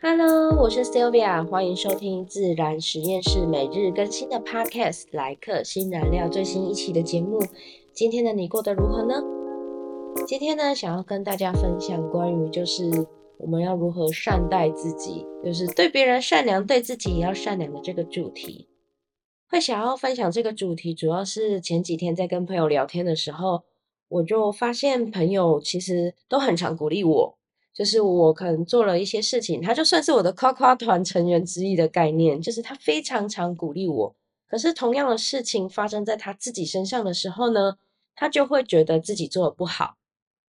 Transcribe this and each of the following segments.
Hello，我是 Sylvia，欢迎收听自然实验室每日更新的 Podcast《来客新燃料》最新一期的节目。今天的你过得如何呢？今天呢，想要跟大家分享关于就是我们要如何善待自己，就是对别人善良，对自己也要善良的这个主题。会想要分享这个主题，主要是前几天在跟朋友聊天的时候，我就发现朋友其实都很常鼓励我。就是我可能做了一些事情，他就算是我的夸夸团成员之一的概念，就是他非常常鼓励我。可是同样的事情发生在他自己身上的时候呢，他就会觉得自己做的不好。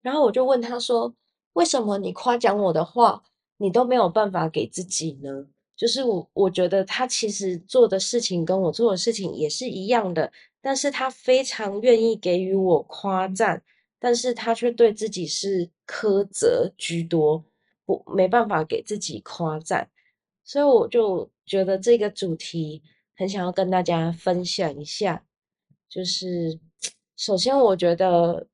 然后我就问他说：“为什么你夸奖我的话，你都没有办法给自己呢？”就是我我觉得他其实做的事情跟我做的事情也是一样的，但是他非常愿意给予我夸赞。但是他却对自己是苛责居多，不没办法给自己夸赞，所以我就觉得这个主题很想要跟大家分享一下。就是首先，我觉得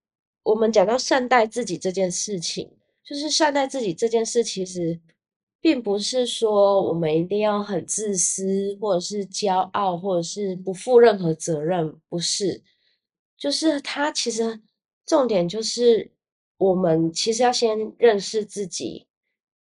我们讲到善待自己这件事情，就是善待自己这件事，其实并不是说我们一定要很自私，或者是骄傲，或者是不负任何责任，不是，就是他其实。重点就是，我们其实要先认识自己，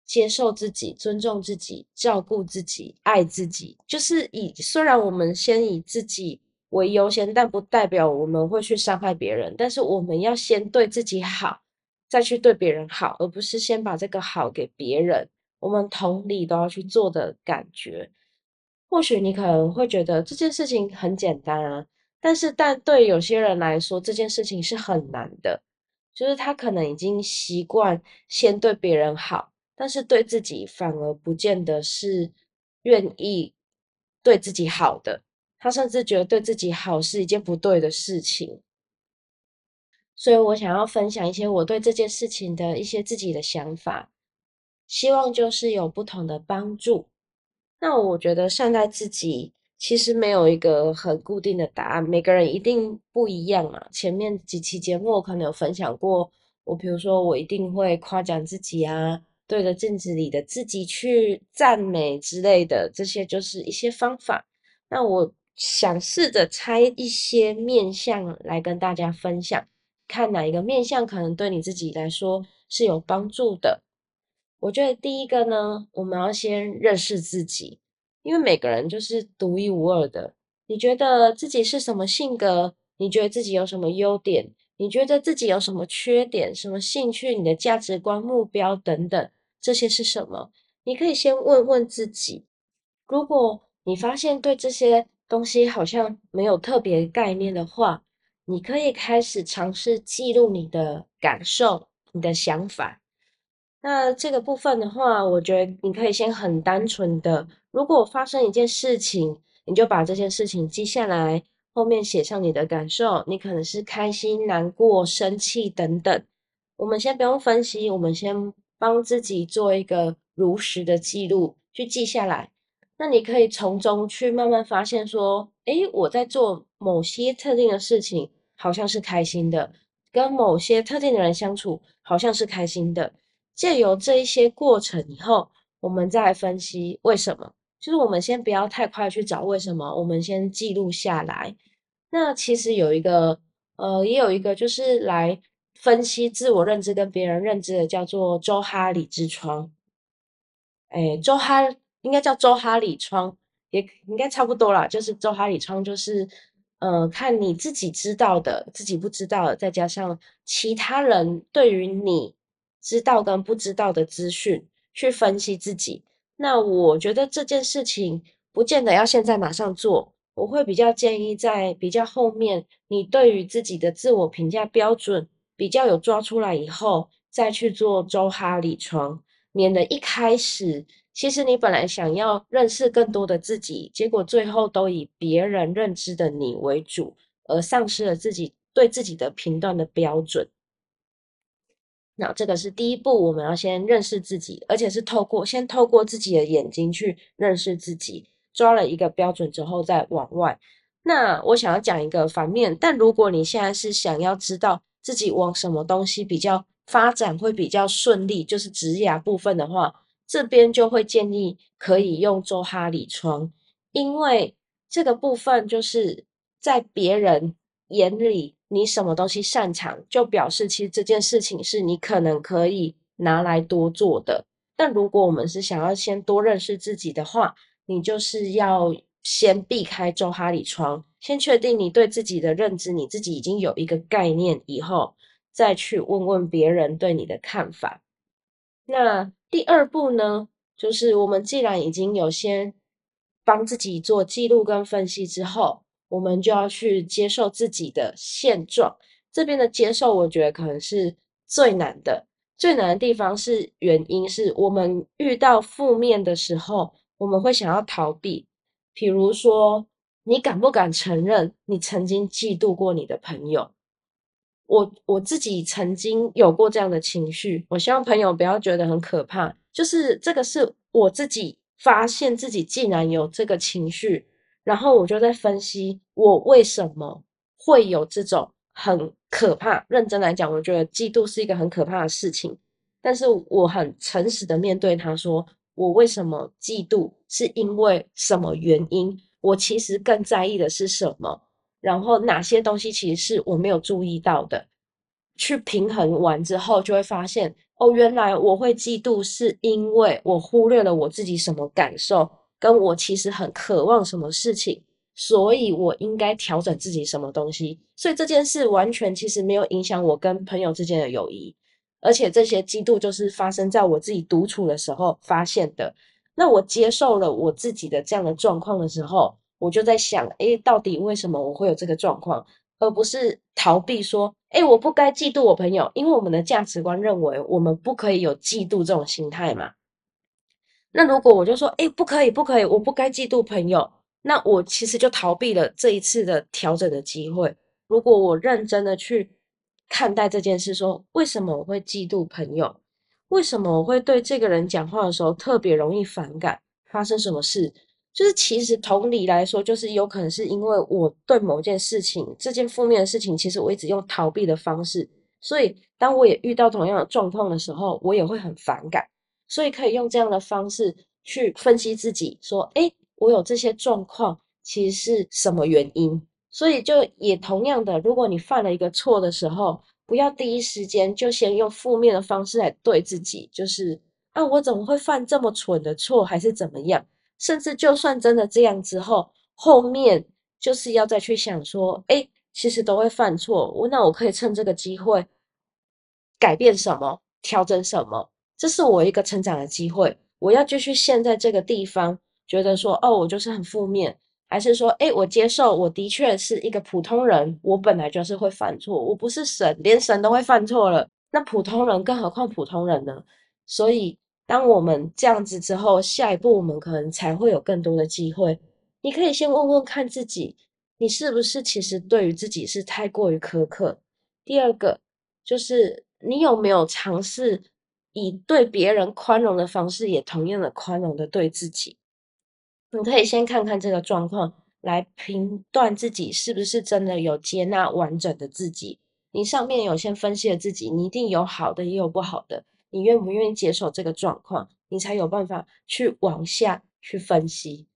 接受自己，尊重自己，照顾自己，爱自己。就是以虽然我们先以自己为优先，但不代表我们会去伤害别人。但是我们要先对自己好，再去对别人好，而不是先把这个好给别人。我们同理都要去做的感觉。或许你可能会觉得这件事情很简单啊。但是，但对有些人来说，这件事情是很难的，就是他可能已经习惯先对别人好，但是对自己反而不见得是愿意对自己好的。他甚至觉得对自己好是一件不对的事情。所以我想要分享一些我对这件事情的一些自己的想法，希望就是有不同的帮助。那我觉得善待自己。其实没有一个很固定的答案，每个人一定不一样啊。前面几期节目我可能有分享过，我比如说我一定会夸奖自己啊，对着镜子里的自己去赞美之类的，这些就是一些方法。那我想试着拆一些面相来跟大家分享，看哪一个面相可能对你自己来说是有帮助的。我觉得第一个呢，我们要先认识自己。因为每个人就是独一无二的。你觉得自己是什么性格？你觉得自己有什么优点？你觉得自己有什么缺点？什么兴趣？你的价值观、目标等等，这些是什么？你可以先问问自己。如果你发现对这些东西好像没有特别概念的话，你可以开始尝试记录你的感受、你的想法。那这个部分的话，我觉得你可以先很单纯的，如果发生一件事情，你就把这件事情记下来，后面写上你的感受，你可能是开心、难过、生气等等。我们先不用分析，我们先帮自己做一个如实的记录，去记下来。那你可以从中去慢慢发现，说，诶，我在做某些特定的事情，好像是开心的；跟某些特定的人相处，好像是开心的。借由这一些过程以后，我们再来分析为什么。就是我们先不要太快去找为什么，我们先记录下来。那其实有一个，呃，也有一个，就是来分析自我认知跟别人认知的，叫做周哈里之窗。哎，周哈应该叫周哈里窗，也应该差不多啦。就是周哈里窗，就是呃，看你自己知道的，自己不知道的，再加上其他人对于你。知道跟不知道的资讯去分析自己，那我觉得这件事情不见得要现在马上做，我会比较建议在比较后面，你对于自己的自我评价标准比较有抓出来以后，再去做周哈里窗，免得一开始其实你本来想要认识更多的自己，结果最后都以别人认知的你为主，而丧失了自己对自己的评断的标准。那这个是第一步，我们要先认识自己，而且是透过先透过自己的眼睛去认识自己，抓了一个标准之后再往外。那我想要讲一个反面，但如果你现在是想要知道自己往什么东西比较发展会比较顺利，就是职涯部分的话，这边就会建议可以用周哈里窗，因为这个部分就是在别人眼里，你什么东西擅长，就表示其实这件事情是你可能可以拿来多做的。但如果我们是想要先多认识自己的话，你就是要先避开周哈里窗，先确定你对自己的认知，你自己已经有一个概念以后，再去问问别人对你的看法。那第二步呢，就是我们既然已经有先帮自己做记录跟分析之后，我们就要去接受自己的现状。这边的接受，我觉得可能是最难的。最难的地方是原因是我们遇到负面的时候，我们会想要逃避。比如说，你敢不敢承认你曾经嫉妒过你的朋友？我我自己曾经有过这样的情绪，我希望朋友不要觉得很可怕。就是这个是我自己发现自己竟然有这个情绪，然后我就在分析我为什么会有这种很可怕。认真来讲，我觉得嫉妒是一个很可怕的事情，但是我很诚实的面对他说，我为什么嫉妒，是因为什么原因？我其实更在意的是什么？然后哪些东西其实是我没有注意到的？去平衡完之后，就会发现哦，原来我会嫉妒，是因为我忽略了我自己什么感受，跟我其实很渴望什么事情，所以我应该调整自己什么东西。所以这件事完全其实没有影响我跟朋友之间的友谊，而且这些嫉妒就是发生在我自己独处的时候发现的。那我接受了我自己的这样的状况的时候。我就在想，哎，到底为什么我会有这个状况，而不是逃避说，哎，我不该嫉妒我朋友，因为我们的价值观认为我们不可以有嫉妒这种心态嘛。那如果我就说，哎，不可以，不可以，我不该嫉妒朋友，那我其实就逃避了这一次的调整的机会。如果我认真的去看待这件事，说为什么我会嫉妒朋友，为什么我会对这个人讲话的时候特别容易反感，发生什么事？就是其实同理来说，就是有可能是因为我对某件事情，这件负面的事情，其实我一直用逃避的方式，所以当我也遇到同样的状况的时候，我也会很反感。所以可以用这样的方式去分析自己，说，哎，我有这些状况，其实是什么原因？所以就也同样的，如果你犯了一个错的时候，不要第一时间就先用负面的方式来对自己，就是啊，我怎么会犯这么蠢的错，还是怎么样？甚至就算真的这样之后，后面就是要再去想说，哎，其实都会犯错，我那我可以趁这个机会改变什么，调整什么，这是我一个成长的机会。我要继续陷在这个地方，觉得说，哦，我就是很负面，还是说，哎，我接受，我的确是一个普通人，我本来就是会犯错，我不是神，连神都会犯错了，那普通人更何况普通人呢？所以。当我们这样子之后，下一步我们可能才会有更多的机会。你可以先问问看自己，你是不是其实对于自己是太过于苛刻？第二个就是你有没有尝试以对别人宽容的方式，也同样的宽容的对自己？你可以先看看这个状况，来评断自己是不是真的有接纳完整的自己。你上面有先分析了自己，你一定有好的，也有不好的。你愿不愿意接受这个状况，你才有办法去往下去分析。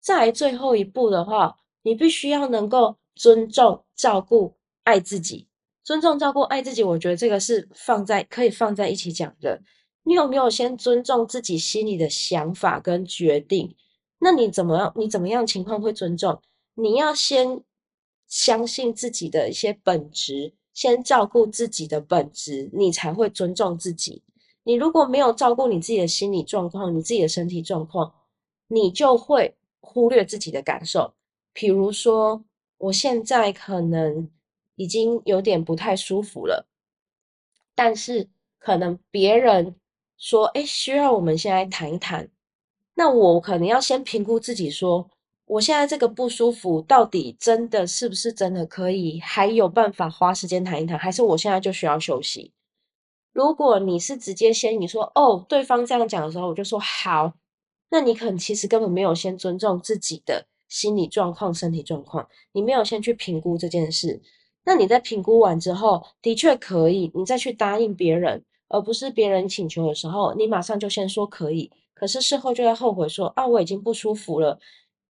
再最后一步的话，你必须要能够尊重、照顾、爱自己。尊重、照顾、爱自己，我觉得这个是放在可以放在一起讲的。你有没有先尊重自己心里的想法跟决定？那你怎么样？你怎么样情况会尊重？你要先相信自己的一些本质，先照顾自己的本质，你才会尊重自己。你如果没有照顾你自己的心理状况，你自己的身体状况，你就会忽略自己的感受。比如说，我现在可能已经有点不太舒服了，但是可能别人说：“哎，需要我们现在谈一谈。”那我可能要先评估自己，说我现在这个不舒服，到底真的是不是真的可以，还有办法花时间谈一谈，还是我现在就需要休息？如果你是直接先你说哦，对方这样讲的时候，我就说好，那你可能其实根本没有先尊重自己的心理状况、身体状况，你没有先去评估这件事。那你在评估完之后，的确可以，你再去答应别人而不是别人请求的时候，你马上就先说可以，可是事后就会后悔说啊，我已经不舒服了，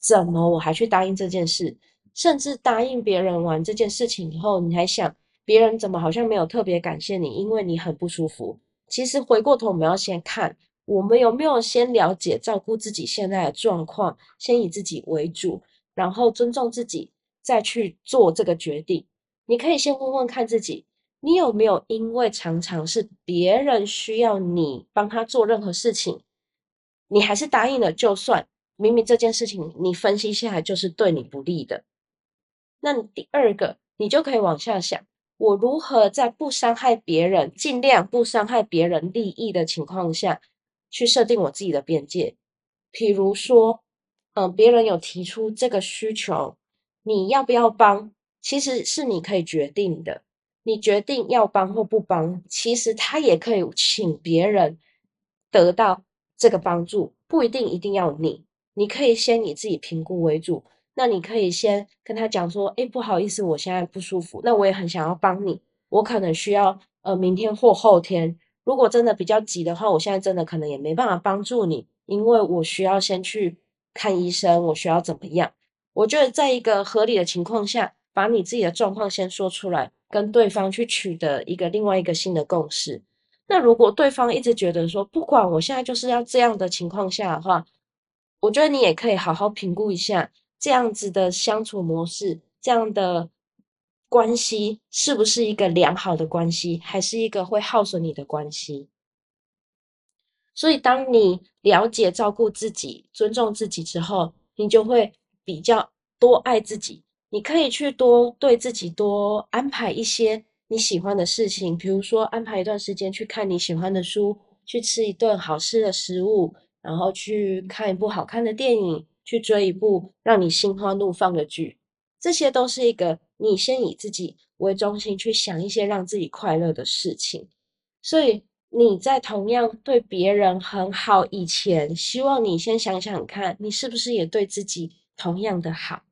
怎么我还去答应这件事？甚至答应别人完这件事情以后，你还想别人怎么好像没有特别感谢你，因为你很不舒服。其实回过头，我们要先看我们有没有先了解照顾自己现在的状况，先以自己为主，然后尊重自己，再去做这个决定。你可以先问问看自己。你有没有因为常常是别人需要你帮他做任何事情，你还是答应了？就算明明这件事情你分析下来就是对你不利的，那第二个你就可以往下想：我如何在不伤害别人、尽量不伤害别人利益的情况下去设定我自己的边界？譬如说，嗯，别人有提出这个需求，你要不要帮？其实是你可以决定的。你决定要帮或不帮，其实他也可以请别人得到这个帮助，不一定一定要你。你可以先以自己评估为主。那你可以先跟他讲说：“哎，不好意思，我现在不舒服。那我也很想要帮你，我可能需要呃明天或后天。如果真的比较急的话，我现在真的可能也没办法帮助你，因为我需要先去看医生，我需要怎么样？我觉得在一个合理的情况下，把你自己的状况先说出来。”跟对方去取得一个另外一个新的共识。那如果对方一直觉得说不管我现在就是要这样的情况下的话，我觉得你也可以好好评估一下这样子的相处模式，这样的关系是不是一个良好的关系，还是一个会耗损你的关系。所以，当你了解照顾自己、尊重自己之后，你就会比较多爱自己。你可以去多对自己多安排一些你喜欢的事情，比如说安排一段时间去看你喜欢的书，去吃一顿好吃的食物，然后去看一部好看的电影，去追一部让你心花怒放的剧。这些都是一个你先以自己为中心去想一些让自己快乐的事情。所以你在同样对别人很好以前，希望你先想想看，你是不是也对自己同样的好。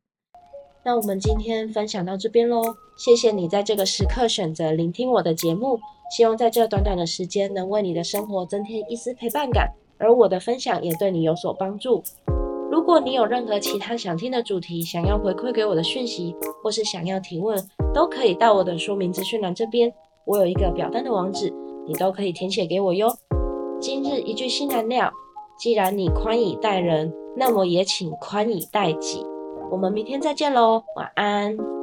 那我们今天分享到这边喽，谢谢你在这个时刻选择聆听我的节目，希望在这短短的时间能为你的生活增添一丝陪伴感，而我的分享也对你有所帮助。如果你有任何其他想听的主题，想要回馈给我的讯息，或是想要提问，都可以到我的说明资讯栏这边，我有一个表单的网址，你都可以填写给我哟。今日一句新燃料，既然你宽以待人，那么也请宽以待己。我们明天再见喽，晚安。